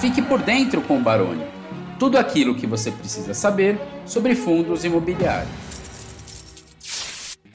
Fique por dentro com o Baroni. Tudo aquilo que você precisa saber sobre fundos imobiliários.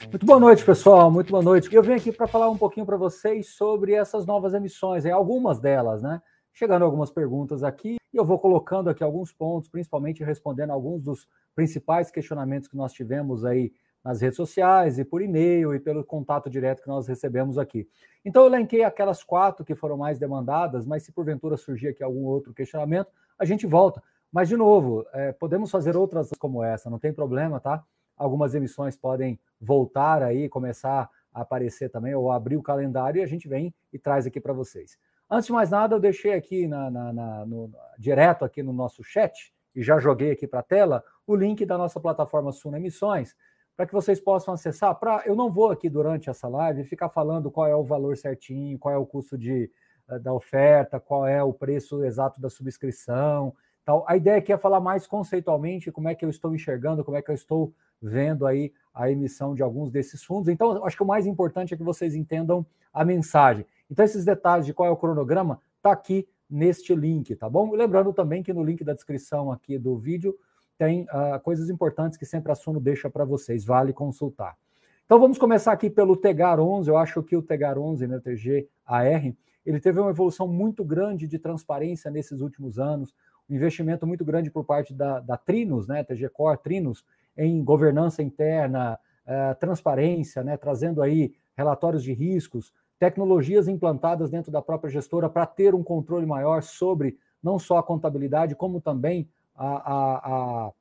Muito boa noite, pessoal. Muito boa noite. Eu vim aqui para falar um pouquinho para vocês sobre essas novas emissões, algumas delas, né? Chegando algumas perguntas aqui, e eu vou colocando aqui alguns pontos, principalmente respondendo alguns dos principais questionamentos que nós tivemos aí nas redes sociais e por e-mail e pelo contato direto que nós recebemos aqui. Então eu elenquei aquelas quatro que foram mais demandadas, mas se porventura surgir aqui algum outro questionamento, a gente volta. Mas, de novo, é, podemos fazer outras como essa, não tem problema, tá? Algumas emissões podem voltar aí, começar a aparecer também, ou abrir o calendário e a gente vem e traz aqui para vocês. Antes de mais nada, eu deixei aqui na, na, na no, direto aqui no nosso chat e já joguei aqui para a tela o link da nossa plataforma Suno Emissões para que vocês possam acessar. Pra, eu não vou aqui durante essa live ficar falando qual é o valor certinho, qual é o custo de, eh, da oferta, qual é o preço exato da subscrição. Tal. A ideia aqui é falar mais conceitualmente como é que eu estou enxergando, como é que eu estou vendo aí a emissão de alguns desses fundos. Então, acho que o mais importante é que vocês entendam a mensagem. Então, esses detalhes de qual é o cronograma está aqui neste link, tá bom? Lembrando também que no link da descrição aqui do vídeo tem uh, coisas importantes que sempre a Suno deixa para vocês, vale consultar. Então vamos começar aqui pelo Tegar 11. Eu acho que o Tegar 11, né, TGAR, ele teve uma evolução muito grande de transparência nesses últimos anos, um investimento muito grande por parte da, da Trinos, né, TG Core Trinos, em governança interna, uh, transparência, né, trazendo aí relatórios de riscos, tecnologias implantadas dentro da própria gestora para ter um controle maior sobre não só a contabilidade, como também a, a,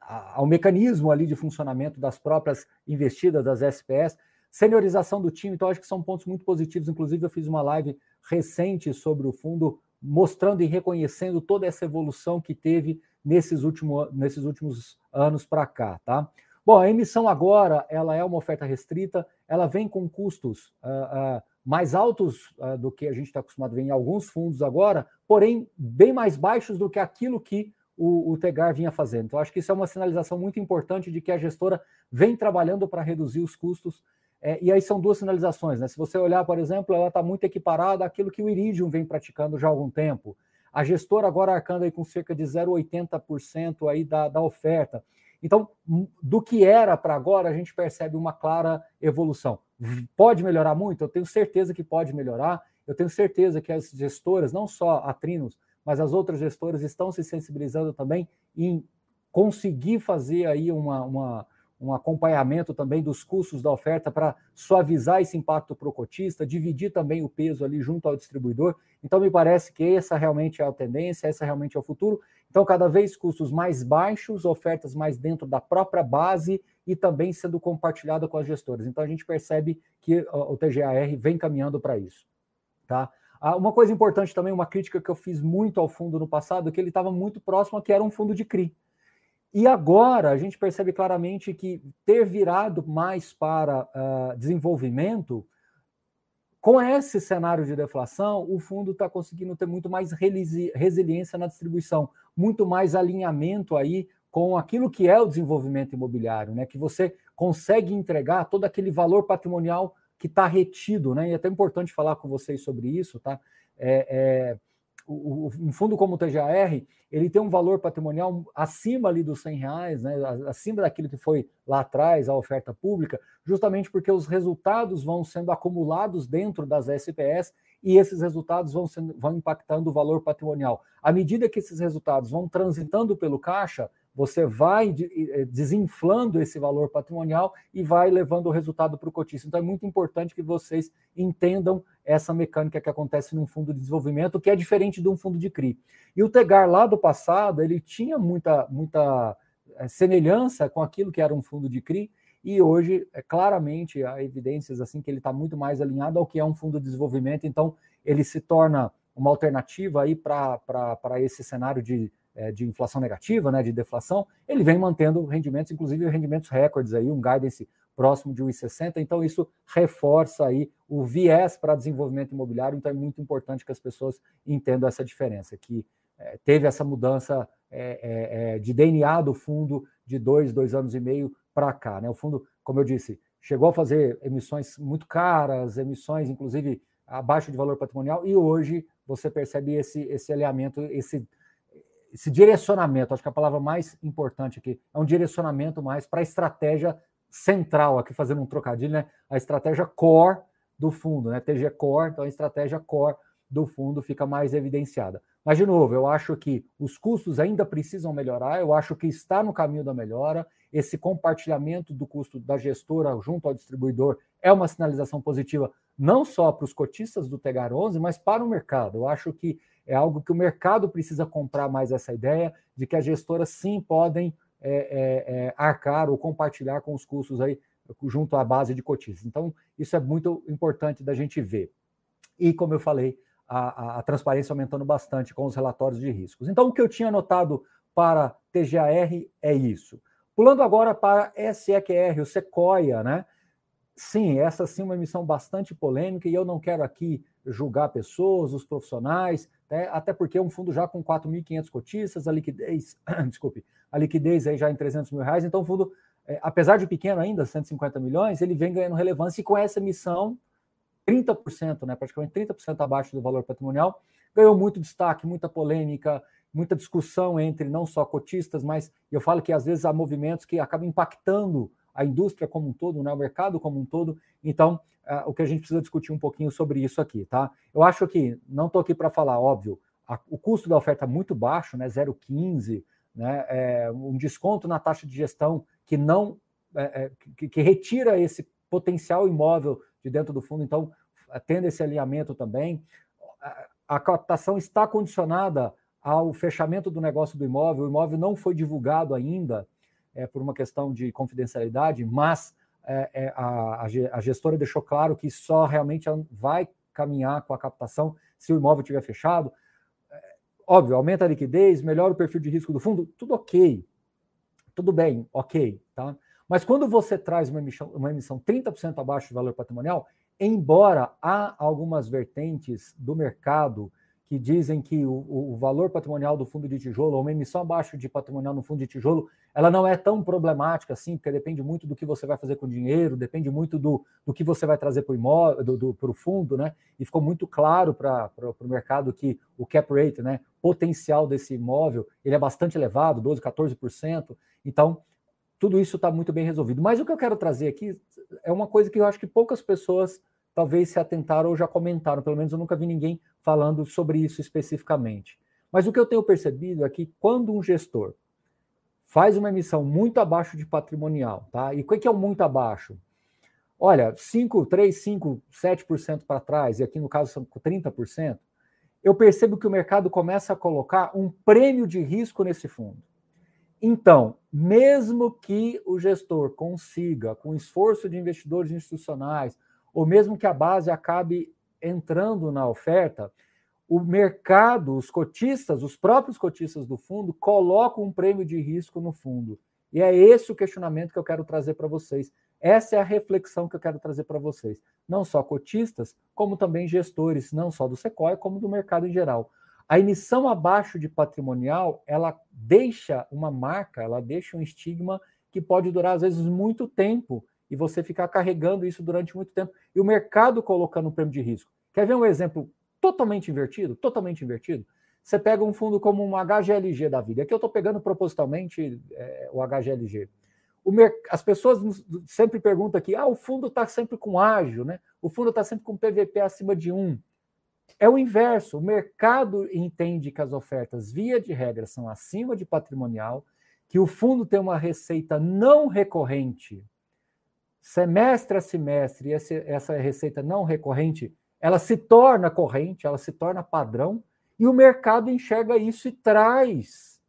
a, ao mecanismo ali de funcionamento das próprias investidas das SPS, seniorização do time, então acho que são pontos muito positivos. Inclusive, eu fiz uma live recente sobre o fundo, mostrando e reconhecendo toda essa evolução que teve nesses, último, nesses últimos anos para cá, tá? Bom, a emissão agora ela é uma oferta restrita, ela vem com custos uh, uh, mais altos uh, do que a gente está acostumado a ver em alguns fundos agora, porém bem mais baixos do que aquilo que o, o Tegar vinha fazendo. Então, acho que isso é uma sinalização muito importante de que a gestora vem trabalhando para reduzir os custos. É, e aí são duas sinalizações, né? Se você olhar, por exemplo, ela está muito equiparada àquilo que o Iridium vem praticando já há algum tempo. A gestora agora arcando aí com cerca de 0,80% aí da, da oferta. Então, do que era para agora, a gente percebe uma clara evolução. Pode melhorar muito? Eu tenho certeza que pode melhorar. Eu tenho certeza que as gestoras, não só a Trinos, mas as outras gestoras estão se sensibilizando também em conseguir fazer aí uma, uma um acompanhamento também dos custos da oferta para suavizar esse impacto para o cotista, dividir também o peso ali junto ao distribuidor. Então, me parece que essa realmente é a tendência, essa realmente é o futuro. Então, cada vez custos mais baixos, ofertas mais dentro da própria base e também sendo compartilhada com as gestoras. Então, a gente percebe que o TGAR vem caminhando para isso. Tá? Ah, uma coisa importante também, uma crítica que eu fiz muito ao fundo no passado, é que ele estava muito próximo a que era um fundo de CRI. E agora a gente percebe claramente que ter virado mais para uh, desenvolvimento, com esse cenário de deflação, o fundo está conseguindo ter muito mais resiliência na distribuição, muito mais alinhamento aí com aquilo que é o desenvolvimento imobiliário, né? Que você consegue entregar todo aquele valor patrimonial que está retido, né? E é até importante falar com vocês sobre isso, tá? É, é, o, um fundo como o TGAR, ele tem um valor patrimonial acima ali dos 100 reais, né? Acima daquilo que foi lá atrás a oferta pública, justamente porque os resultados vão sendo acumulados dentro das SPS e esses resultados vão, sendo, vão impactando o valor patrimonial. À medida que esses resultados vão transitando pelo caixa, você vai eh, desinflando esse valor patrimonial e vai levando o resultado para o cotista. Então é muito importante que vocês entendam essa mecânica que acontece num fundo de desenvolvimento, que é diferente de um fundo de CRI. E o Tegar lá do passado, ele tinha muita, muita eh, semelhança com aquilo que era um fundo de CRI, e hoje, é, claramente, há evidências assim que ele está muito mais alinhado ao que é um fundo de desenvolvimento, então ele se torna uma alternativa aí para esse cenário de de inflação negativa, né, de deflação, ele vem mantendo rendimentos, inclusive rendimentos recordes aí, um guidance próximo de 1,60, então isso reforça aí o viés para desenvolvimento imobiliário, então é muito importante que as pessoas entendam essa diferença, que é, teve essa mudança é, é, é de DNA do fundo de dois, dois anos e meio para cá, né? O fundo, como eu disse, chegou a fazer emissões muito caras, emissões, inclusive, abaixo de valor patrimonial, e hoje você percebe esse, esse alinhamento, esse, esse direcionamento. Acho que a palavra mais importante aqui é um direcionamento mais para a estratégia central, aqui fazendo um trocadilho, né? A estratégia core do fundo, né? TG Core, então a estratégia core do fundo fica mais evidenciada. Mas, de novo, eu acho que os custos ainda precisam melhorar, eu acho que está no caminho da melhora. Esse compartilhamento do custo da gestora junto ao distribuidor é uma sinalização positiva, não só para os cotistas do Tegar 11, mas para o mercado. Eu acho que é algo que o mercado precisa comprar mais essa ideia de que as gestoras sim podem é, é, é, arcar ou compartilhar com os custos aí junto à base de cotistas. Então, isso é muito importante da gente ver. E, como eu falei, a, a, transparência aumentando bastante com os relatórios de riscos. Então, o que eu tinha anotado para TGAR é isso. Pulando agora para SEQR, o Sequoia, né? Sim, essa sim é uma emissão bastante polêmica e eu não quero aqui julgar pessoas, os profissionais, né? até porque é um fundo já com 4.500 cotistas, a liquidez, desculpe, a liquidez aí já em 300 mil reais, então o fundo, é, apesar de pequeno ainda, 150 milhões, ele vem ganhando relevância e com essa emissão 30%, né, praticamente 30% abaixo do valor patrimonial, ganhou muito destaque, muita polêmica, muita discussão entre não só cotistas, mas eu falo que às vezes há movimentos que acabam impactando a indústria como um todo, né, o mercado como um todo. Então, uh, o que a gente precisa discutir um pouquinho sobre isso aqui, tá? Eu acho que, não estou aqui para falar, óbvio, a, o custo da oferta é muito baixo, né, 0,15, né, é, um desconto na taxa de gestão que não, é, é, que, que retira esse potencial imóvel de dentro do fundo, então, tendo esse alinhamento também. A captação está condicionada ao fechamento do negócio do imóvel, o imóvel não foi divulgado ainda é, por uma questão de confidencialidade, mas é, é, a, a gestora deixou claro que só realmente vai caminhar com a captação se o imóvel estiver fechado. É, óbvio, aumenta a liquidez, melhora o perfil de risco do fundo, tudo ok. Tudo bem, ok. Tá? Mas quando você traz uma emissão, uma emissão 30% abaixo do valor patrimonial, embora há algumas vertentes do mercado que dizem que o, o, valor patrimonial do fundo de tijolo, uma emissão abaixo de patrimonial no fundo de tijolo, ela não é tão problemática assim, porque depende muito do que você vai fazer com o dinheiro, depende muito do, do que você vai trazer para o imóvel, do, do, fundo, né? E ficou muito claro para o mercado que o cap rate, né, potencial desse imóvel, ele é bastante elevado, 12, 14%. Então, tudo isso está muito bem resolvido. Mas o que eu quero trazer aqui é uma coisa que eu acho que poucas pessoas talvez se atentaram ou já comentaram, pelo menos eu nunca vi ninguém falando sobre isso especificamente. Mas o que eu tenho percebido é que quando um gestor faz uma emissão muito abaixo de patrimonial, tá? E o que é o muito abaixo? Olha, 5, 3, 5, 7% para trás, e aqui no caso são 30%, eu percebo que o mercado começa a colocar um prêmio de risco nesse fundo. Então, mesmo que o gestor consiga, com esforço de investidores institucionais, ou mesmo que a base acabe entrando na oferta, o mercado, os cotistas, os próprios cotistas do fundo, colocam um prêmio de risco no fundo. E é esse o questionamento que eu quero trazer para vocês. Essa é a reflexão que eu quero trazer para vocês. Não só cotistas, como também gestores, não só do Sequoia, como do mercado em geral. A emissão abaixo de patrimonial, ela deixa uma marca, ela deixa um estigma que pode durar, às vezes, muito tempo e você ficar carregando isso durante muito tempo e o mercado colocando um prêmio de risco. Quer ver um exemplo totalmente invertido? Totalmente invertido. Você pega um fundo como um HGLG da vida. Aqui eu estou pegando propositalmente é, o HGLG. O As pessoas sempre perguntam aqui: ah, o fundo está sempre com ágio, né? O fundo está sempre com PVP acima de 1. É o inverso. O mercado entende que as ofertas, via de regra, são acima de patrimonial, que o fundo tem uma receita não recorrente, semestre a semestre, e essa receita não recorrente, ela se torna corrente, ela se torna padrão, e o mercado enxerga isso e traz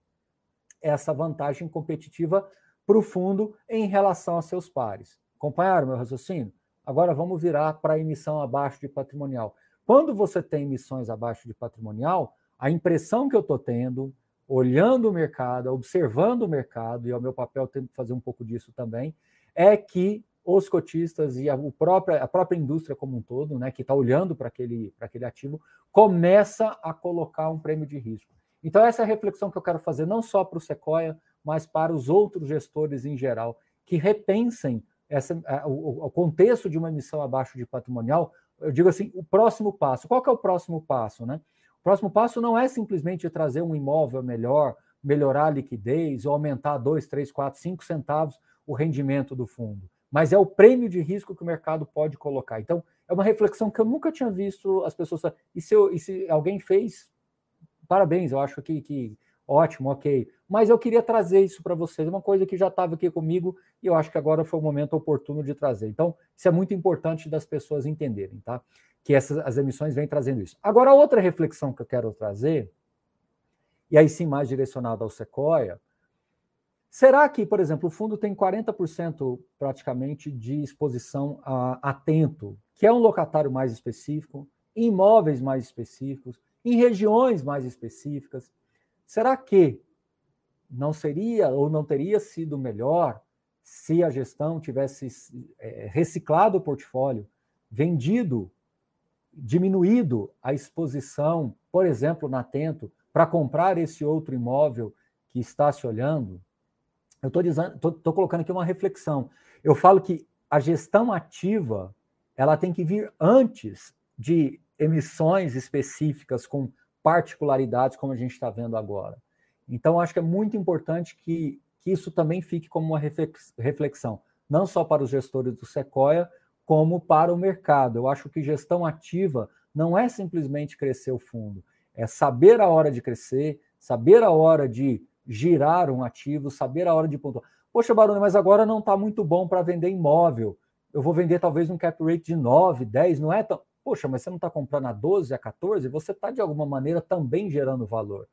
essa vantagem competitiva para o fundo em relação a seus pares. Acompanharam meu raciocínio? Agora vamos virar para a emissão abaixo de patrimonial. Quando você tem emissões abaixo de patrimonial, a impressão que eu estou tendo, olhando o mercado, observando o mercado, e é o meu papel tendo que fazer um pouco disso também, é que os cotistas e a, o própria, a própria indústria como um todo, né, que está olhando para aquele, aquele ativo, começa a colocar um prêmio de risco. Então, essa é a reflexão que eu quero fazer, não só para o Sequoia, mas para os outros gestores em geral, que repensem essa, o, o contexto de uma emissão abaixo de patrimonial eu digo assim, o próximo passo. Qual é o próximo passo, né? O próximo passo não é simplesmente trazer um imóvel melhor, melhorar a liquidez ou aumentar 2, 3, 4, 5 centavos o rendimento do fundo, mas é o prêmio de risco que o mercado pode colocar. Então, é uma reflexão que eu nunca tinha visto as pessoas. E se, eu, e se alguém fez, parabéns, eu acho que, que ótimo, ok. Mas eu queria trazer isso para vocês, uma coisa que já estava aqui comigo e eu acho que agora foi o momento oportuno de trazer. Então, isso é muito importante das pessoas entenderem, tá? Que essas as emissões vêm trazendo isso. Agora, outra reflexão que eu quero trazer, e aí sim mais direcionada ao Sequoia, será que, por exemplo, o fundo tem 40% praticamente de exposição a atento, que é um locatário mais específico, em imóveis mais específicos, em regiões mais específicas? Será que não seria ou não teria sido melhor se a gestão tivesse é, reciclado o portfólio, vendido, diminuído a exposição, por exemplo, na Atento, para comprar esse outro imóvel que está se olhando? Eu estou colocando aqui uma reflexão. Eu falo que a gestão ativa ela tem que vir antes de emissões específicas com particularidades, como a gente está vendo agora. Então, acho que é muito importante que, que isso também fique como uma reflexão, não só para os gestores do Sequoia, como para o mercado. Eu acho que gestão ativa não é simplesmente crescer o fundo, é saber a hora de crescer, saber a hora de girar um ativo, saber a hora de pontuar. Poxa, Barone, mas agora não está muito bom para vender imóvel. Eu vou vender talvez um cap rate de 9, 10, não é tão. Poxa, mas você não está comprando a 12, a 14, você está de alguma maneira também gerando valor.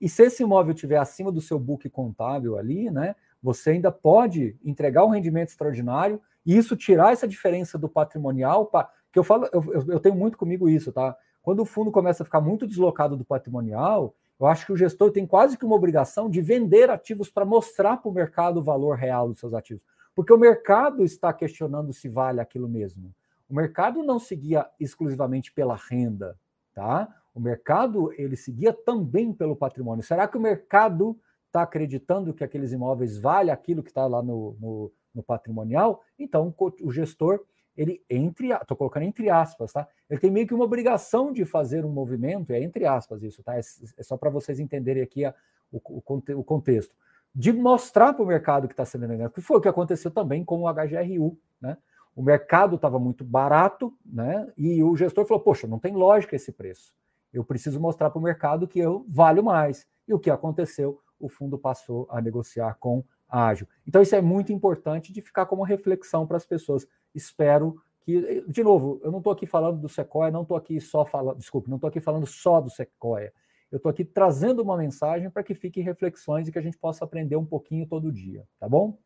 E se esse imóvel estiver acima do seu book contábil ali, né, você ainda pode entregar um rendimento extraordinário e isso tirar essa diferença do patrimonial, pra, que eu falo, eu, eu tenho muito comigo isso, tá? Quando o fundo começa a ficar muito deslocado do patrimonial, eu acho que o gestor tem quase que uma obrigação de vender ativos para mostrar para o mercado o valor real dos seus ativos. Porque o mercado está questionando se vale aquilo mesmo. O mercado não seguia exclusivamente pela renda, tá? O mercado ele seguia também pelo patrimônio. Será que o mercado está acreditando que aqueles imóveis valem aquilo que está lá no, no, no, patrimonial? Então o gestor ele entre, estou colocando entre aspas, tá? Ele tem meio que uma obrigação de fazer um movimento, é entre aspas isso, tá? É, é só para vocês entenderem aqui a, o, o, o, contexto, de mostrar para o mercado que está sendo negado, que foi o que aconteceu também com o HGRU, né? O mercado estava muito barato, né? E o gestor falou: Poxa, não tem lógica esse preço. Eu preciso mostrar para o mercado que eu valho mais. E o que aconteceu? O fundo passou a negociar com Ágil. Então, isso é muito importante de ficar como reflexão para as pessoas. Espero que, de novo, eu não estou aqui falando do Sequoia, não estou aqui só falando, desculpe, não estou aqui falando só do Sequoia. Eu estou aqui trazendo uma mensagem para que fiquem reflexões e que a gente possa aprender um pouquinho todo dia, tá bom?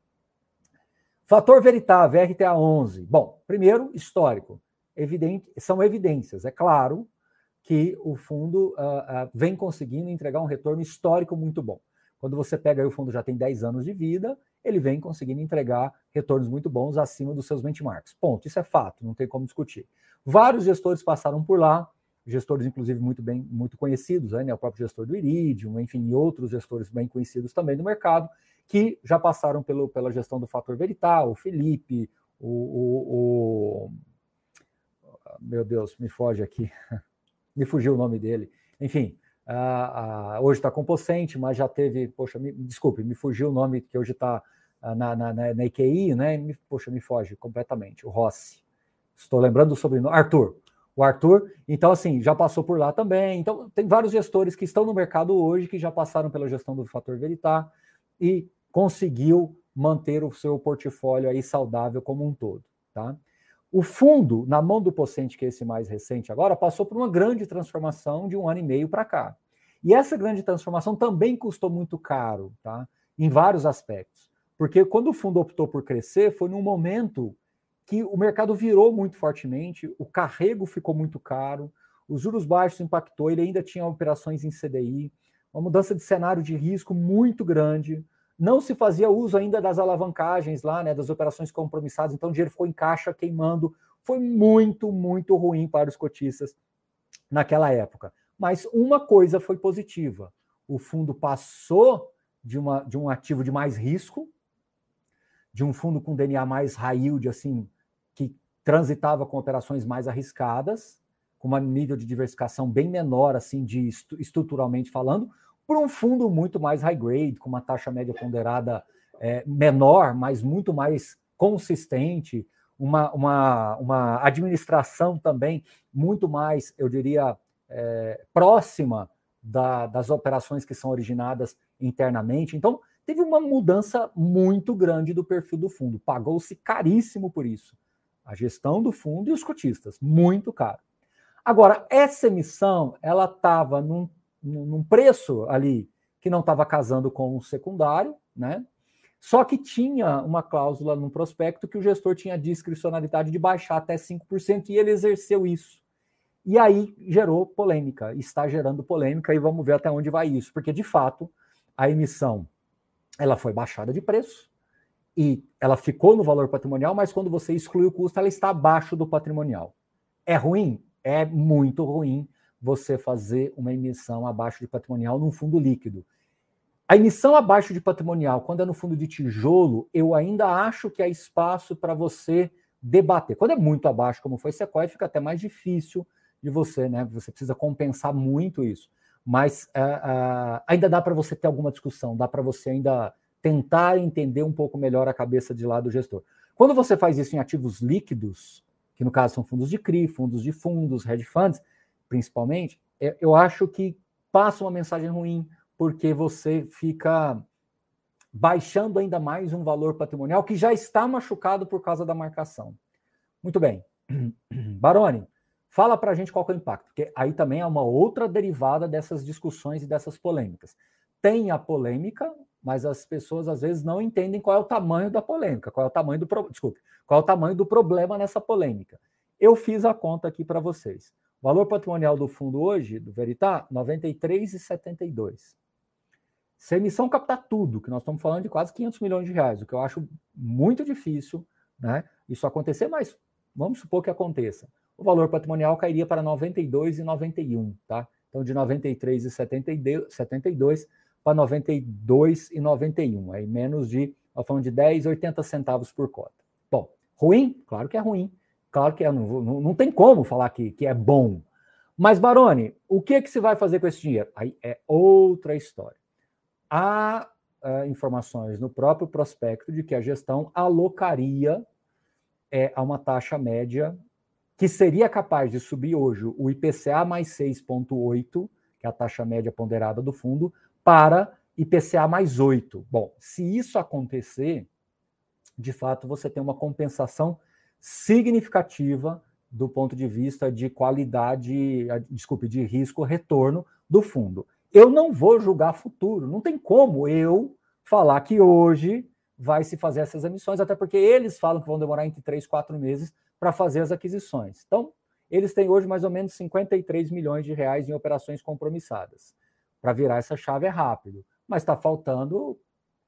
Fator veritável, RTA 11. Bom, primeiro, histórico. Evidente, são evidências. É claro que o fundo uh, uh, vem conseguindo entregar um retorno histórico muito bom. Quando você pega o fundo já tem 10 anos de vida, ele vem conseguindo entregar retornos muito bons acima dos seus benchmarks. Ponto. Isso é fato, não tem como discutir. Vários gestores passaram por lá, gestores, inclusive, muito bem, muito conhecidos, né? o próprio gestor do Iridium, enfim, outros gestores bem conhecidos também do mercado, que já passaram pelo, pela gestão do fator Verital, o Felipe, o, o, o, Meu Deus, me foge aqui. me fugiu o nome dele. Enfim, uh, uh, hoje está com Pocente, mas já teve. Poxa, me, desculpe, me fugiu o nome que hoje está uh, na, na, na, na IQI, né? Me, poxa, me foge completamente. O Rossi. Estou lembrando do sobrenome. Arthur. O Arthur, então, assim, já passou por lá também. Então, tem vários gestores que estão no mercado hoje que já passaram pela gestão do fator Veritar e conseguiu manter o seu portfólio aí saudável como um todo, tá? O fundo, na mão do Pocente, que é esse mais recente agora, passou por uma grande transformação de um ano e meio para cá. E essa grande transformação também custou muito caro, tá? Em vários aspectos. Porque quando o fundo optou por crescer, foi num momento que o mercado virou muito fortemente, o carrego ficou muito caro, os juros baixos impactou, ele ainda tinha operações em CDI, uma mudança de cenário de risco muito grande, não se fazia uso ainda das alavancagens lá, né, das operações compromissadas, então o dinheiro ficou em caixa queimando. Foi muito, muito ruim para os cotistas naquela época. Mas uma coisa foi positiva: o fundo passou de, uma, de um ativo de mais risco, de um fundo com DNA mais high yield, assim, que transitava com operações mais arriscadas, com um nível de diversificação bem menor, assim, de estruturalmente falando, por um fundo muito mais high grade, com uma taxa média ponderada é, menor, mas muito mais consistente, uma, uma, uma administração também muito mais, eu diria, é, próxima da, das operações que são originadas internamente. Então, teve uma mudança muito grande do perfil do fundo. Pagou-se caríssimo por isso. A gestão do fundo e os cotistas, muito caro. Agora, essa emissão, ela estava num, num preço ali que não estava casando com o secundário, né? Só que tinha uma cláusula no prospecto que o gestor tinha discricionalidade de baixar até 5% e ele exerceu isso. E aí gerou polêmica, está gerando polêmica e vamos ver até onde vai isso, porque de fato a emissão ela foi baixada de preço e ela ficou no valor patrimonial, mas quando você exclui o custo, ela está abaixo do patrimonial. É ruim? É muito ruim você fazer uma emissão abaixo de patrimonial num fundo líquido. A emissão abaixo de patrimonial, quando é no fundo de tijolo, eu ainda acho que há espaço para você debater. Quando é muito abaixo, como foi Sequoia, fica até mais difícil de você, né? Você precisa compensar muito isso. Mas uh, uh, ainda dá para você ter alguma discussão, dá para você ainda tentar entender um pouco melhor a cabeça de lá do gestor. Quando você faz isso em ativos líquidos, que no caso são fundos de CRI, fundos de fundos, hedge funds, principalmente, eu acho que passa uma mensagem ruim porque você fica baixando ainda mais um valor patrimonial que já está machucado por causa da marcação. Muito bem. Baroni, fala para a gente qual é o impacto, porque aí também é uma outra derivada dessas discussões e dessas polêmicas. Tem a polêmica, mas as pessoas às vezes não entendem qual é o tamanho da polêmica, qual é o tamanho do pro... desculpe, qual é o tamanho do problema nessa polêmica. Eu fiz a conta aqui para vocês. O valor patrimonial do fundo hoje, do Veritá, 93,72. Se a emissão captar tudo, que nós estamos falando de quase 500 milhões de reais, o que eu acho muito difícil, né? Isso acontecer, mas vamos supor que aconteça. O valor patrimonial cairia para 92,91, tá? Então de 93,72 para 92,91, aí menos de, nós falando de 10, 80 centavos por cota. Bom, ruim? Claro que é ruim. Claro que é, não, não, não tem como falar que, que é bom. Mas, Baroni, o que, é que se vai fazer com esse dinheiro? Aí é outra história há uh, informações no próprio prospecto de que a gestão alocaria é, a uma taxa média que seria capaz de subir hoje o IPCA mais 6,8, que é a taxa média ponderada do fundo, para IPCA mais 8. Bom, se isso acontecer, de fato você tem uma compensação significativa do ponto de vista de qualidade, desculpe, de risco-retorno do fundo eu não vou julgar futuro. Não tem como eu falar que hoje vai se fazer essas emissões, até porque eles falam que vão demorar entre três, quatro meses para fazer as aquisições. Então, eles têm hoje mais ou menos 53 milhões de reais em operações compromissadas. Para virar essa chave é rápido, mas está faltando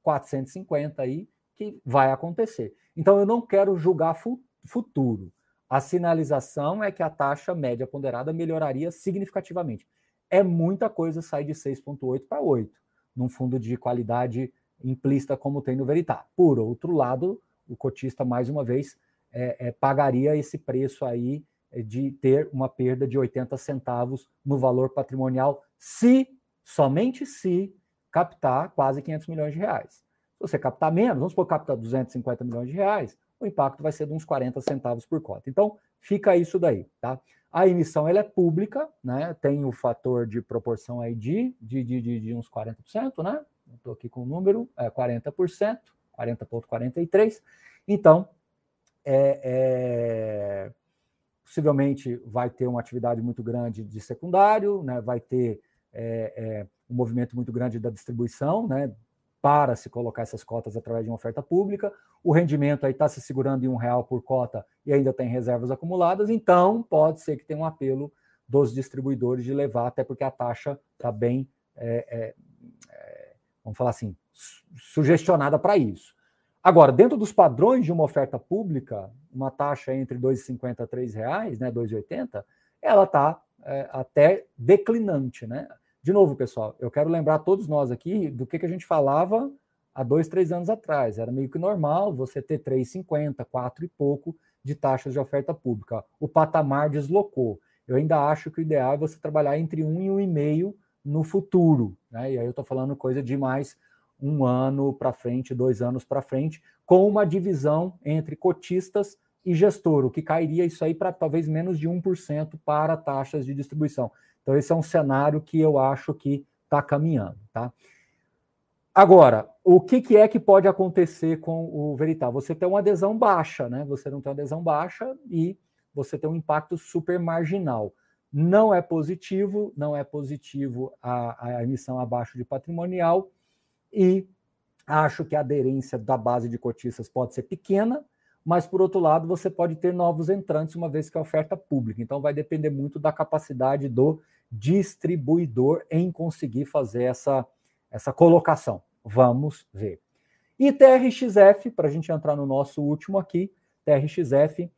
450 aí que vai acontecer. Então, eu não quero julgar fu futuro. A sinalização é que a taxa média ponderada melhoraria significativamente é muita coisa sair de 6,8 para 8, num fundo de qualidade implícita como tem no Veritá. Por outro lado, o cotista, mais uma vez, é, é, pagaria esse preço aí é, de ter uma perda de 80 centavos no valor patrimonial, se, somente se, captar quase 500 milhões de reais. Se você captar menos, vamos supor que capta 250 milhões de reais, o impacto vai ser de uns 40 centavos por cota. Então, fica isso daí, tá? A emissão ela é pública, né? Tem o fator de proporção aí de, de, de, de uns 40%, né? Estou aqui com o número, é 40%, 40,43%. Então, é, é, possivelmente vai ter uma atividade muito grande de secundário, né? vai ter é, é um movimento muito grande da distribuição, né? Para se colocar essas cotas através de uma oferta pública. O rendimento aí está se segurando em um real por cota e ainda tem reservas acumuladas, então pode ser que tenha um apelo dos distribuidores de levar, até porque a taxa está bem, é, é, é, vamos falar assim, sugestionada para isso. Agora, dentro dos padrões de uma oferta pública, uma taxa entre R$ 2,50 a R$ reais, né, 2,80, ela está é, até declinante, né? De novo, pessoal, eu quero lembrar todos nós aqui do que, que a gente falava há dois, três anos atrás. Era meio que normal você ter 3,50, 4 e pouco de taxas de oferta pública. O patamar deslocou. Eu ainda acho que o ideal é você trabalhar entre 1 e 1,5 no futuro. Né? E aí eu estou falando coisa de mais um ano para frente, dois anos para frente, com uma divisão entre cotistas e gestor, o que cairia isso aí para talvez menos de 1% para taxas de distribuição. Então, esse é um cenário que eu acho que está caminhando. Tá? Agora, o que, que, é que pode acontecer com o Veritar? Você tem uma adesão baixa, né? Você não tem uma adesão baixa e você tem um impacto super marginal. Não é positivo, não é positivo a, a emissão abaixo de patrimonial e acho que a aderência da base de cotistas pode ser pequena, mas por outro lado você pode ter novos entrantes uma vez que é oferta pública. Então vai depender muito da capacidade do distribuidor em conseguir fazer essa, essa colocação. Vamos ver. E TRXF, para a gente entrar no nosso último aqui, TRXF,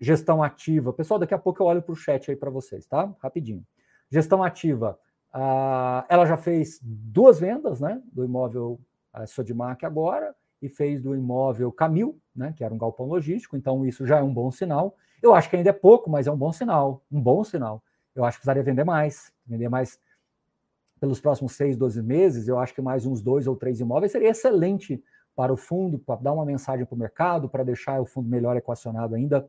gestão ativa. Pessoal, daqui a pouco eu olho para o chat aí para vocês, tá? Rapidinho. Gestão ativa. Uh, ela já fez duas vendas, né? Do imóvel uh, Sodimac agora e fez do imóvel Camil, né? Que era um galpão logístico. Então isso já é um bom sinal. Eu acho que ainda é pouco, mas é um bom sinal. Um bom sinal. Eu acho que precisaria vender mais, vender mais pelos próximos seis, 12 meses. Eu acho que mais uns dois ou três imóveis seria excelente para o fundo, para dar uma mensagem para o mercado, para deixar o fundo melhor equacionado ainda,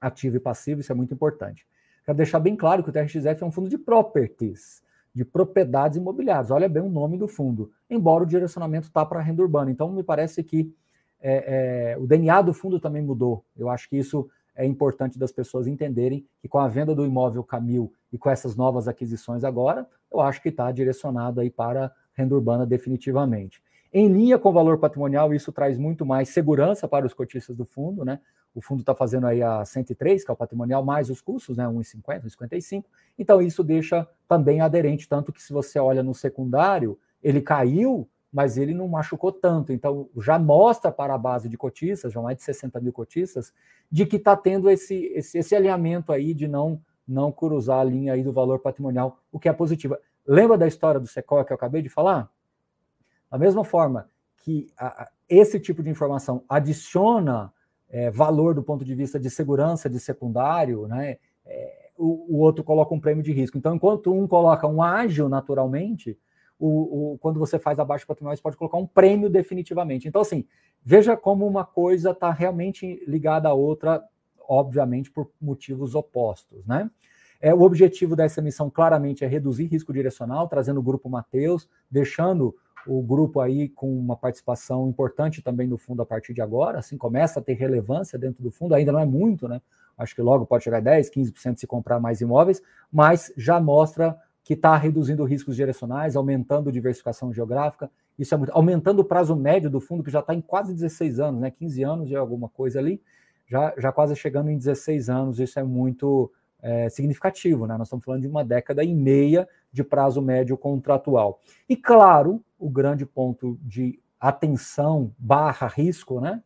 ativo e passivo. Isso é muito importante. Quero deixar bem claro que o TRXF é um fundo de properties de propriedades imobiliárias. Olha bem o nome do fundo, embora o direcionamento está para renda urbana. Então, me parece que é, é, o DNA do fundo também mudou. Eu acho que isso é importante das pessoas entenderem que com a venda do imóvel Camil e com essas novas aquisições agora, eu acho que está direcionado aí para renda urbana definitivamente. Em linha com o valor patrimonial, isso traz muito mais segurança para os cotistas do fundo, né? O fundo está fazendo aí a 103, que é o patrimonial, mais os custos, né? 1,50, 1,55. Então, isso deixa também aderente, tanto que se você olha no secundário, ele caiu, mas ele não machucou tanto. Então, já mostra para a base de cotistas, já mais de 60 mil cotistas, de que está tendo esse, esse, esse alinhamento aí de não, não cruzar a linha aí do valor patrimonial, o que é positivo. Lembra da história do Sequoia que eu acabei de falar? Da mesma forma que a, a, esse tipo de informação adiciona é, valor do ponto de vista de segurança de secundário, né? É, o, o, outro coloca um prêmio de risco. Então, enquanto um coloca um ágil naturalmente, o, o, quando você faz abaixo patrimonial, você pode colocar um prêmio definitivamente. Então, assim, veja como uma coisa está realmente ligada à outra, obviamente, por motivos opostos, né? É, o objetivo dessa emissão claramente é reduzir risco direcional, trazendo o grupo Mateus, deixando o grupo aí com uma participação importante também no fundo a partir de agora, assim, começa a ter relevância dentro do fundo, ainda não é muito, né? Acho que logo pode chegar a 10, 15% se comprar mais imóveis, mas já mostra que está reduzindo riscos direcionais, aumentando diversificação geográfica, isso é muito, aumentando o prazo médio do fundo, que já está em quase 16 anos, né? 15 anos de alguma coisa ali, já, já quase chegando em 16 anos, isso é muito é, significativo, né? Nós estamos falando de uma década e meia de prazo médio contratual. E claro, o grande ponto de atenção barra risco, né?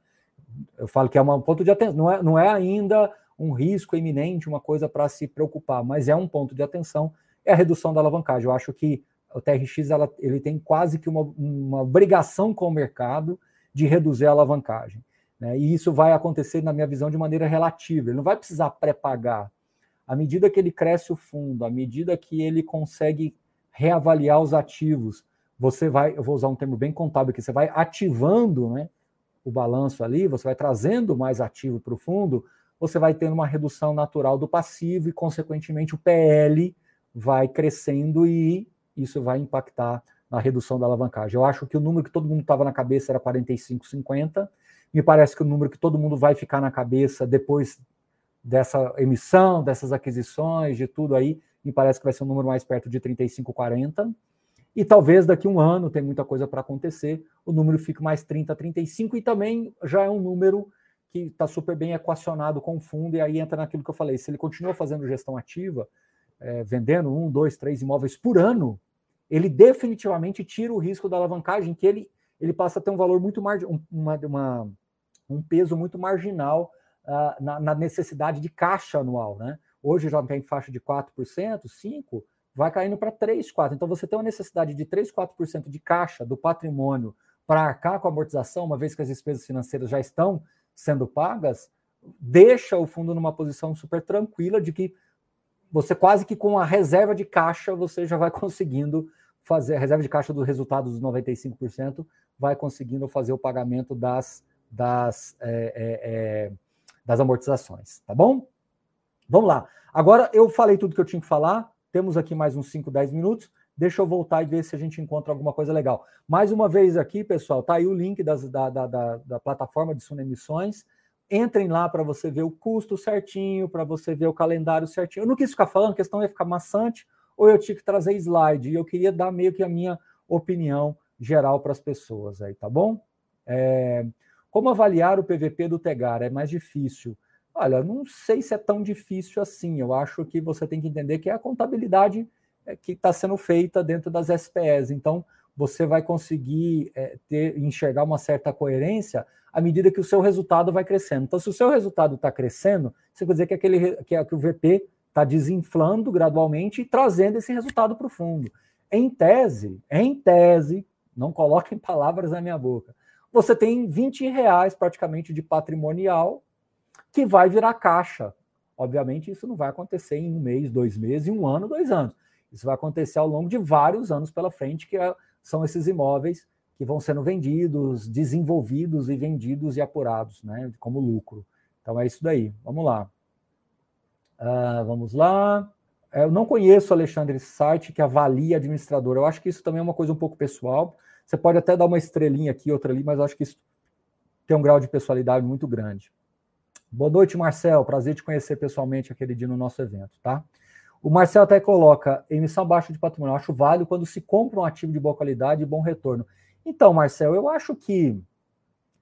Eu falo que é um ponto de atenção, não é, não é ainda um risco iminente, uma coisa para se preocupar, mas é um ponto de atenção, é a redução da alavancagem. Eu acho que o TRX ela, ele tem quase que uma, uma obrigação com o mercado de reduzir a alavancagem. Né? E isso vai acontecer, na minha visão, de maneira relativa. Ele não vai precisar pré-pagar à medida que ele cresce o fundo, à medida que ele consegue reavaliar os ativos, você vai, eu vou usar um termo bem contábil aqui, você vai ativando né, o balanço ali, você vai trazendo mais ativo para o fundo, você vai tendo uma redução natural do passivo e, consequentemente, o PL vai crescendo e isso vai impactar na redução da alavancagem. Eu acho que o número que todo mundo estava na cabeça era 45,50. Me parece que o número que todo mundo vai ficar na cabeça depois dessa emissão, dessas aquisições, de tudo aí, me parece que vai ser um número mais perto de 35, 40. E talvez daqui a um ano, tem muita coisa para acontecer, o número fique mais 30, 35, e também já é um número que está super bem equacionado com o fundo, e aí entra naquilo que eu falei: se ele continua fazendo gestão ativa, é, vendendo um, dois, três imóveis por ano, ele definitivamente tira o risco da alavancagem, que ele, ele passa a ter um valor muito marginal, uma, uma, um peso muito marginal uh, na, na, necessidade de caixa anual. Né? Hoje já tem faixa de 4%, 5%, vai caindo para 3%, 4%. Então você tem uma necessidade de 3%, 4% de caixa do patrimônio para arcar com a amortização, uma vez que as despesas financeiras já estão sendo pagas, deixa o fundo numa posição super tranquila de que você quase que com a reserva de caixa você já vai conseguindo fazer a reserva de caixa dos resultados dos 95%, vai conseguindo fazer o pagamento das, das, é, é, é, das amortizações, tá bom? Vamos lá. Agora eu falei tudo que eu tinha que falar, temos aqui mais uns 5, 10 minutos. Deixa eu voltar e ver se a gente encontra alguma coisa legal. Mais uma vez aqui, pessoal, tá aí o link das, da, da, da, da plataforma de Suno Emissões. Entrem lá para você ver o custo certinho, para você ver o calendário certinho. Eu não quis ficar falando, a questão ia ficar maçante, ou eu tinha que trazer slide. E eu queria dar meio que a minha opinião geral para as pessoas aí, tá bom? É, como avaliar o PVP do Tegar? É mais difícil. Olha, não sei se é tão difícil assim. Eu acho que você tem que entender que é a contabilidade é, que está sendo feita dentro das SPEs. Então, você vai conseguir é, ter, enxergar uma certa coerência à medida que o seu resultado vai crescendo. Então, se o seu resultado está crescendo, você quer dizer que, aquele, que, que o VP está desinflando gradualmente e trazendo esse resultado para o fundo. Em tese, em tese, não coloquem palavras na minha boca, você tem 20 reais praticamente de patrimonial que vai virar caixa. Obviamente, isso não vai acontecer em um mês, dois meses, em um ano, dois anos. Isso vai acontecer ao longo de vários anos pela frente, que é, são esses imóveis que vão sendo vendidos, desenvolvidos e vendidos e apurados, né, como lucro. Então é isso daí. Vamos lá. Uh, vamos lá. Eu não conheço, Alexandre, esse site que avalia administrador. Eu acho que isso também é uma coisa um pouco pessoal. Você pode até dar uma estrelinha aqui, outra ali, mas acho que isso tem um grau de pessoalidade muito grande. Boa noite, Marcel. Prazer te conhecer pessoalmente aquele dia no nosso evento, tá? O Marcel até coloca emissão abaixo de patrimônio. Eu acho válido quando se compra um ativo de boa qualidade e bom retorno. Então, Marcel, eu acho que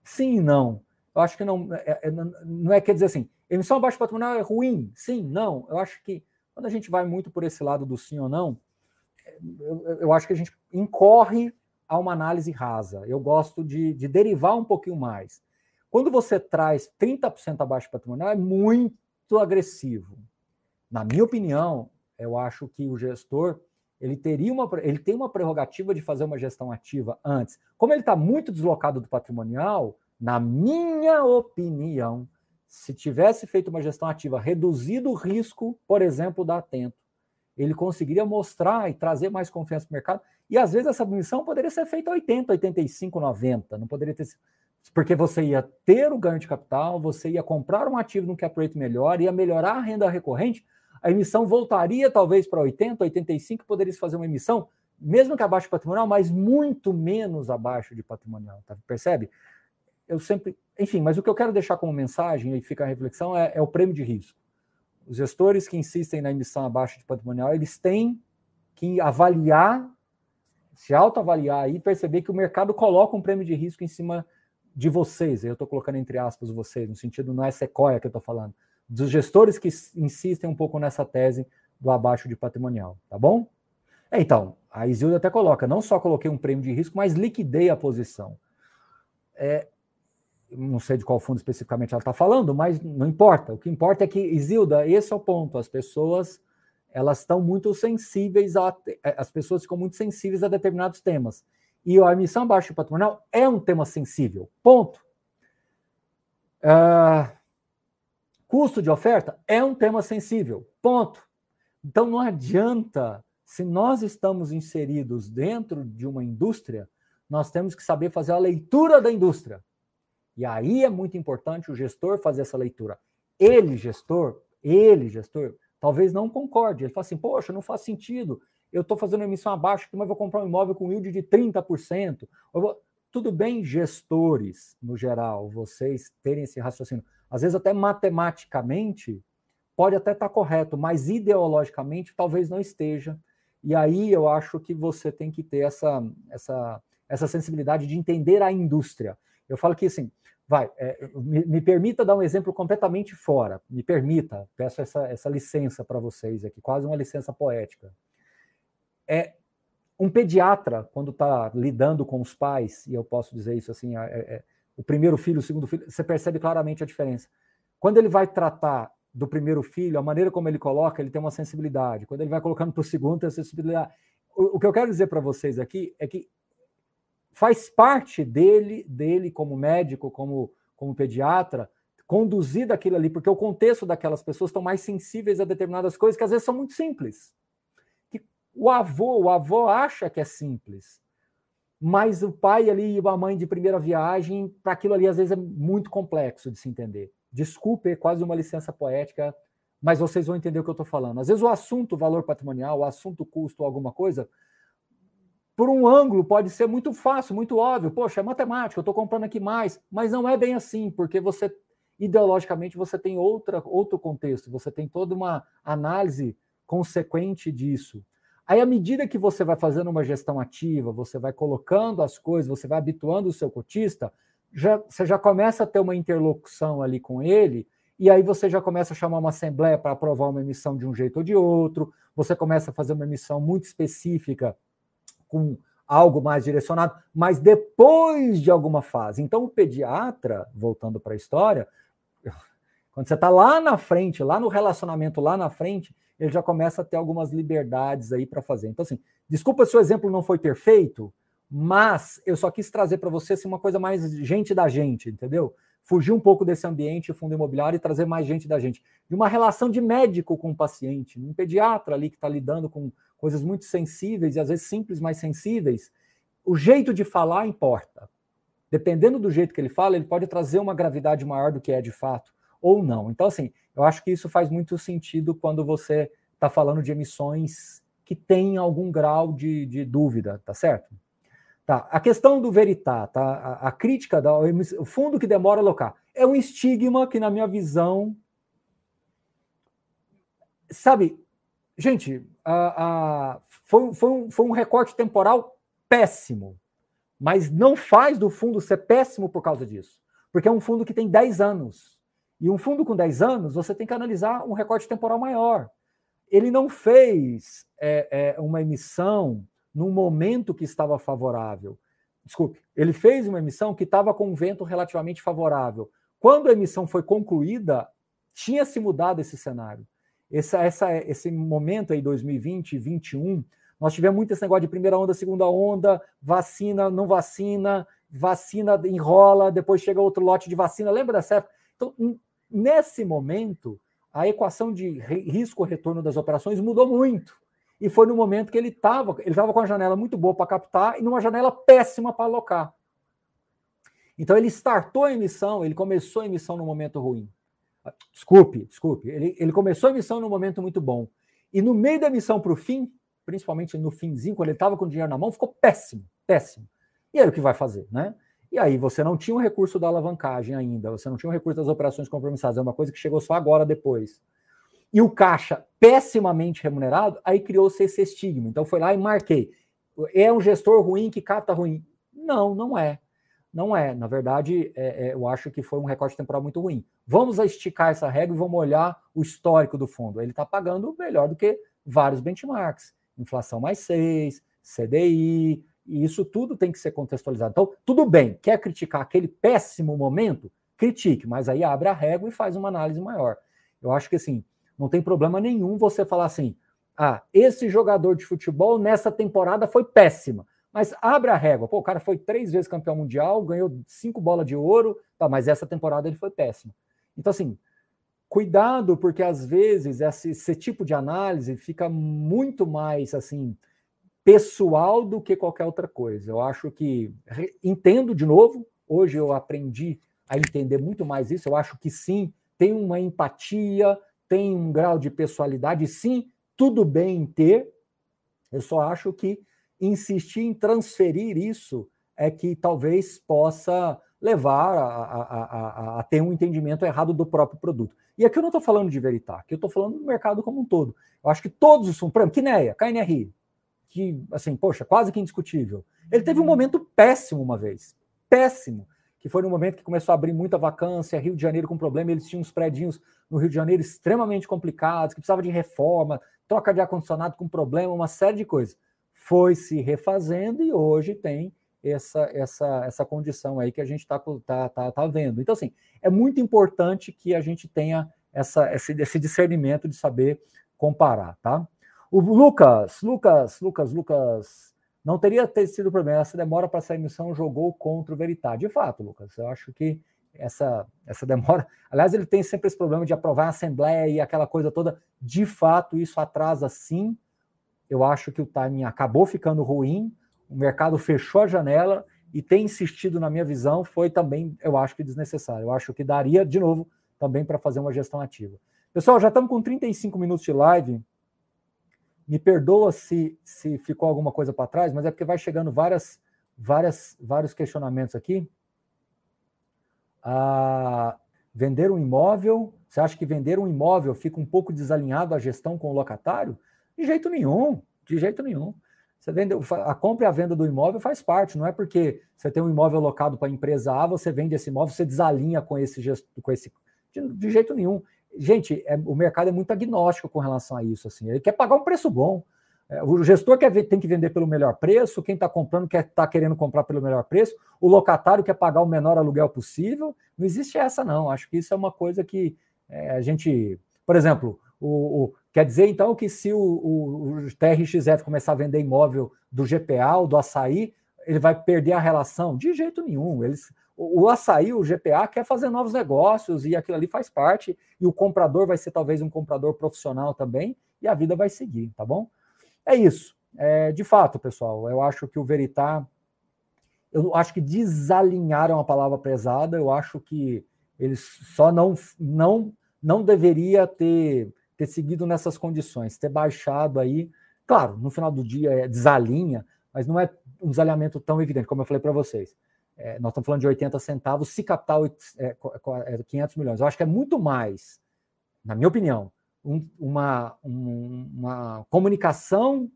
sim e não. Eu acho que não é, é, não é quer dizer assim, emissão abaixo patrimonial é ruim? Sim, não. Eu acho que quando a gente vai muito por esse lado do sim ou não, eu, eu acho que a gente incorre a uma análise rasa. Eu gosto de, de derivar um pouquinho mais. Quando você traz 30% abaixo patrimonial, é muito agressivo na minha opinião, eu acho que o gestor ele teria uma, ele tem uma prerrogativa de fazer uma gestão ativa antes. Como ele está muito deslocado do patrimonial, na minha opinião, se tivesse feito uma gestão ativa, reduzido o risco, por exemplo, da Atento, ele conseguiria mostrar e trazer mais confiança para o mercado. E às vezes essa admissão poderia ser feita 80, 85, 90, não poderia ter porque você ia ter o ganho de capital, você ia comprar um ativo no cap rate melhor, ia melhorar a renda recorrente, a emissão voltaria talvez para 80, 85, poderia fazer uma emissão, mesmo que abaixo de patrimonial, mas muito menos abaixo de patrimonial, tá? percebe? Eu sempre, enfim, mas o que eu quero deixar como mensagem e fica a reflexão é, é o prêmio de risco. Os gestores que insistem na emissão abaixo de patrimonial, eles têm que avaliar, se autoavaliar e perceber que o mercado coloca um prêmio de risco em cima de vocês. Eu estou colocando entre aspas vocês, no sentido não é sequoia que eu estou falando dos gestores que insistem um pouco nessa tese do abaixo de patrimonial, tá bom? É, então, a Isilda até coloca, não só coloquei um prêmio de risco, mas liquidei a posição. É, não sei de qual fundo especificamente ela está falando, mas não importa. O que importa é que, Isilda, esse é o ponto. As pessoas elas estão muito sensíveis a. As pessoas ficam muito sensíveis a determinados temas. E a emissão abaixo de patrimonial é um tema sensível. Ponto. Uh, Custo de oferta é um tema sensível. Ponto. Então não adianta, se nós estamos inseridos dentro de uma indústria, nós temos que saber fazer a leitura da indústria. E aí é muito importante o gestor fazer essa leitura. Ele, gestor, ele, gestor, talvez não concorde. Ele fala assim: poxa, não faz sentido. Eu estou fazendo emissão abaixo, mas vou comprar um imóvel com yield de 30%. Vou... Tudo bem, gestores, no geral, vocês terem esse raciocínio às vezes até matematicamente pode até estar tá correto, mas ideologicamente talvez não esteja. E aí eu acho que você tem que ter essa, essa, essa sensibilidade de entender a indústria. Eu falo que assim, vai, é, me, me, permita dar um exemplo completamente fora, me permita, peço essa, essa licença para vocês aqui, quase uma licença poética. É um pediatra, quando está lidando com os pais, e eu posso dizer isso assim, é, é, o primeiro filho, o segundo filho, você percebe claramente a diferença. Quando ele vai tratar do primeiro filho, a maneira como ele coloca, ele tem uma sensibilidade. Quando ele vai colocando para o segundo, tem sensibilidade. O, que eu quero dizer para vocês aqui é que faz parte dele, dele como médico, como, como pediatra, conduzir aquilo ali, porque o contexto daquelas pessoas estão mais sensíveis a determinadas coisas que às vezes são muito simples. Que o avô, o avô acha que é simples, mas o pai ali e a mãe de primeira viagem, para aquilo ali às vezes é muito complexo de se entender. Desculpe, é quase uma licença poética, mas vocês vão entender o que eu estou falando. Às vezes o assunto valor patrimonial, o assunto custo, alguma coisa, por um ângulo pode ser muito fácil, muito óbvio. Poxa, é matemática, eu estou comprando aqui mais, mas não é bem assim, porque você ideologicamente você tem outra, outro contexto, você tem toda uma análise consequente disso. Aí, à medida que você vai fazendo uma gestão ativa, você vai colocando as coisas, você vai habituando o seu cotista, já, você já começa a ter uma interlocução ali com ele, e aí você já começa a chamar uma assembleia para aprovar uma emissão de um jeito ou de outro, você começa a fazer uma emissão muito específica com algo mais direcionado, mas depois de alguma fase. Então, o pediatra, voltando para a história, quando você está lá na frente, lá no relacionamento, lá na frente, ele já começa a ter algumas liberdades aí para fazer. Então, assim, desculpa se o exemplo não foi perfeito, mas eu só quis trazer para você assim, uma coisa mais gente da gente, entendeu? Fugir um pouco desse ambiente fundo imobiliário e trazer mais gente da gente. De uma relação de médico com o paciente, um pediatra ali que está lidando com coisas muito sensíveis e às vezes simples, mas sensíveis. O jeito de falar importa dependendo do jeito que ele fala, ele pode trazer uma gravidade maior do que é de fato, ou não. Então, assim, eu acho que isso faz muito sentido quando você está falando de emissões que têm algum grau de, de, dúvida, tá certo? Tá. A questão do veritá, tá? A, a crítica do fundo que demora a alocar é um estigma que, na minha visão, sabe, gente, a, a, foi, foi, um, foi um recorte temporal péssimo mas não faz do fundo ser péssimo por causa disso. Porque é um fundo que tem 10 anos. E um fundo com 10 anos, você tem que analisar um recorte temporal maior. Ele não fez é, é, uma emissão num momento que estava favorável. Desculpe, ele fez uma emissão que estava com um vento relativamente favorável. Quando a emissão foi concluída, tinha se mudado esse cenário. Essa, essa, esse momento aí, 2020 e 2021, nós tivemos muito esse negócio de primeira onda, segunda onda, vacina, não vacina, vacina enrola, depois chega outro lote de vacina. Lembra dessa época? Então, nesse momento, a equação de risco-retorno das operações mudou muito. E foi no momento que ele estava, ele estava com a janela muito boa para captar e numa janela péssima para alocar. Então ele startou a emissão, ele começou a emissão no momento ruim. Desculpe, desculpe. Ele, ele começou a emissão no momento muito bom. E no meio da emissão para o fim, principalmente no finzinho, quando ele estava com o dinheiro na mão, ficou péssimo, péssimo. E aí o que vai fazer, né? E aí você não tinha o recurso da alavancagem ainda, você não tinha o recurso das operações compromissadas, é uma coisa que chegou só agora depois. E o caixa pessimamente remunerado, aí criou-se esse estigma. Então foi lá e marquei. É um gestor ruim que capta ruim. Não, não é. Não é. Na verdade, é, é, eu acho que foi um recorte temporal muito ruim. Vamos esticar essa regra e vamos olhar o histórico do fundo. Ele está pagando melhor do que vários benchmarks inflação mais 6, CDI, e isso tudo tem que ser contextualizado. Então, tudo bem, quer criticar aquele péssimo momento? Critique, mas aí abre a régua e faz uma análise maior. Eu acho que assim, não tem problema nenhum você falar assim: ah, esse jogador de futebol nessa temporada foi péssima. Mas abre a régua. Pô, o cara foi três vezes campeão mundial, ganhou cinco bolas de ouro, tá, mas essa temporada ele foi péssimo. Então, assim, cuidado, porque às vezes esse, esse, tipo de análise fica muito mais assim pessoal do que qualquer outra coisa. Eu acho que entendo de novo. Hoje eu aprendi a entender muito mais isso. Eu acho que sim, tem uma empatia, tem um grau de pessoalidade. Sim, tudo bem em ter. Eu só acho que insistir em transferir isso é que talvez possa levar a, a, a, a, ter um entendimento errado do próprio produto. E aqui eu não estou falando de Veritá, aqui eu estou falando do mercado como um todo. Eu acho que todos os fundos, por exemplo, Kineia, KNRI, que, assim, poxa, quase que indiscutível. Ele teve um momento péssimo uma vez, péssimo, que foi no momento que começou a abrir muita vacância, Rio de Janeiro com problema, eles tinham uns prédios no Rio de Janeiro extremamente complicados, que precisava de reforma, troca de ar-condicionado com problema, uma série de coisas. Foi se refazendo e hoje tem essa, essa, essa condição aí que a gente está tá, tá, tá vendo. Então, assim, é muito importante que a gente tenha essa, esse, esse discernimento de saber comparar, tá? O Lucas, Lucas, Lucas, Lucas, não teria ter sido problema. Essa demora para essa emissão jogou contra o Veritá. De fato, Lucas, eu acho que essa, essa demora. Aliás, ele tem sempre esse problema de aprovar a Assembleia e aquela coisa toda. De fato, isso atrasa sim. Eu acho que o timing acabou ficando ruim, o mercado fechou a janela e tem insistido, na minha visão, foi também, eu acho que desnecessário. Eu acho que daria, de novo, também para fazer uma gestão ativa. Pessoal, já estamos com 35 minutos de live. Me perdoa se, se ficou alguma coisa para trás, mas é porque vai chegando várias, várias, vários questionamentos aqui. Ah, vender um imóvel, você acha que vender um imóvel fica um pouco desalinhado a gestão com o locatário? De jeito nenhum, de jeito nenhum. Você vende, a compra e a venda do imóvel faz parte, não é porque você tem um imóvel locado para a empresa A, você vende esse imóvel, você desalinha com esse com esse de, de jeito nenhum. Gente, é, o mercado é muito agnóstico com relação a isso. Assim, ele quer pagar um preço bom. É, o gestor quer ver, tem que vender pelo melhor preço, quem está comprando quer está querendo comprar pelo melhor preço, o locatário quer pagar o menor aluguel possível. Não existe essa, não. Acho que isso é uma coisa que é, a gente. Por exemplo, o, o, quer dizer então que se o, o, o TRXF começar a vender imóvel do GPA ou do açaí, ele vai perder a relação? De jeito nenhum. Eles, o, açaí, o GPA, quer fazer novos negócios e aquilo ali faz parte, e o comprador vai ser talvez um comprador profissional também, e a vida vai seguir, tá bom? É isso. É, de fato, pessoal, eu acho que o Veritar, eu acho que desalinharam a palavra pesada, eu acho que eles só não não não deveria ter, ter seguido nessas condições, ter baixado aí. Claro, no final do dia é desalinha, mas não é um desalinhamento tão evidente, como eu falei para vocês. É, nós estamos falando de 80 centavos, se captar é, é, 500 milhões. Eu acho que é muito mais, na minha opinião, um, uma, um, uma comunicação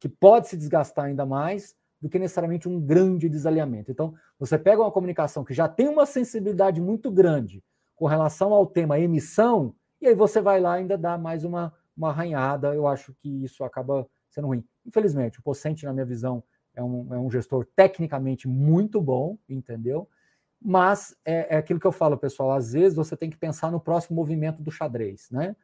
que pode se desgastar ainda mais do que necessariamente um grande desalinhamento. Então, você pega uma comunicação que já tem uma sensibilidade muito grande com relação ao tema emissão, e aí você vai lá e ainda dá mais uma, uma arranhada. Eu acho que isso acaba sendo ruim. Infelizmente, o Pocente, na minha visão, é um, é um gestor tecnicamente muito bom, entendeu? Mas é, é aquilo que eu falo, pessoal, às vezes você tem que pensar no próximo movimento do xadrez, né?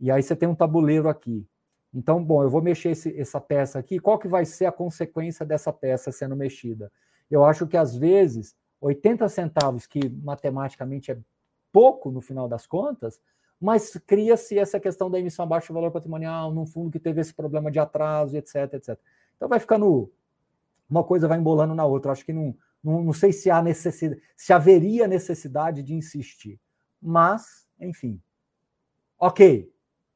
E aí você tem um tabuleiro aqui. Então, bom, eu vou mexer esse, essa peça aqui. Qual que vai ser a consequência dessa peça sendo mexida? Eu acho que às vezes 80 centavos, que matematicamente é pouco no final das contas, mas cria-se essa questão da emissão abaixo do valor patrimonial, num fundo que teve esse problema de atraso, etc, etc. Então vai ficando uma coisa vai embolando na outra. acho que não, não, não sei se há necessidade, se haveria necessidade de insistir. Mas, enfim. Ok,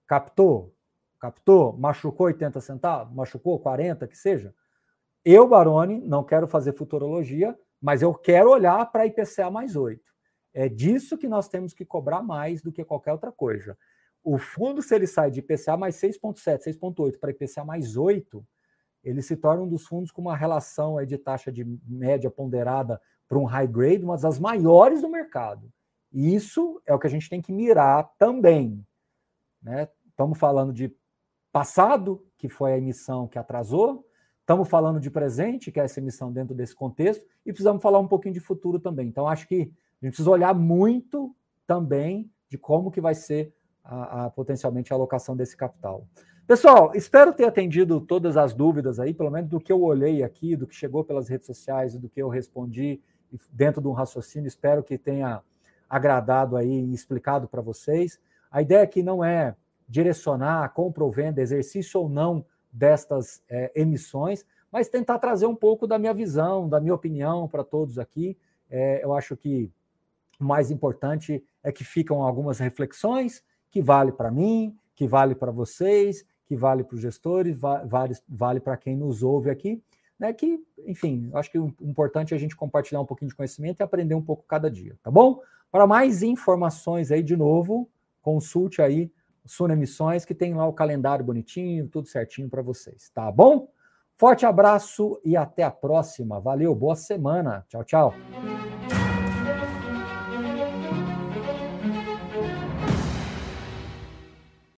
Captou? Captou? Machucou 80 centavos? Machucou 40, que seja? Eu, Baroni, não quero fazer futurologia, mas eu quero olhar para IPCA mais 8. É disso que nós temos que cobrar mais do que qualquer outra coisa. O fundo, se ele sai de IPCA mais 6,7, 6,8 para IPCA mais 8, ele se torna um dos fundos com uma relação de taxa de média ponderada para um high grade, uma das maiores do mercado. E isso é o que a gente tem que mirar também. Né? Estamos falando de passado, que foi a emissão que atrasou, estamos falando de presente, que é essa emissão dentro desse contexto, e precisamos falar um pouquinho de futuro também. Então, acho que a gente precisa olhar muito também de como que vai ser a, a, potencialmente a alocação desse capital. Pessoal, espero ter atendido todas as dúvidas aí, pelo menos do que eu olhei aqui, do que chegou pelas redes sociais e do que eu respondi dentro de um raciocínio. Espero que tenha agradado aí e explicado para vocês. A ideia aqui não é direcionar a compra ou venda, exercício ou não destas é, emissões, mas tentar trazer um pouco da minha visão, da minha opinião para todos aqui. É, eu acho que o mais importante é que ficam algumas reflexões que vale para mim, que vale para vocês, que vale para os gestores, vale, vale para quem nos ouve aqui. Né, que, enfim, acho que o importante é a gente compartilhar um pouquinho de conhecimento e aprender um pouco cada dia, tá bom? Para mais informações aí, de novo, consulte aí Suna Emissões, que tem lá o calendário bonitinho, tudo certinho para vocês, tá bom? Forte abraço e até a próxima. Valeu, boa semana. Tchau, tchau.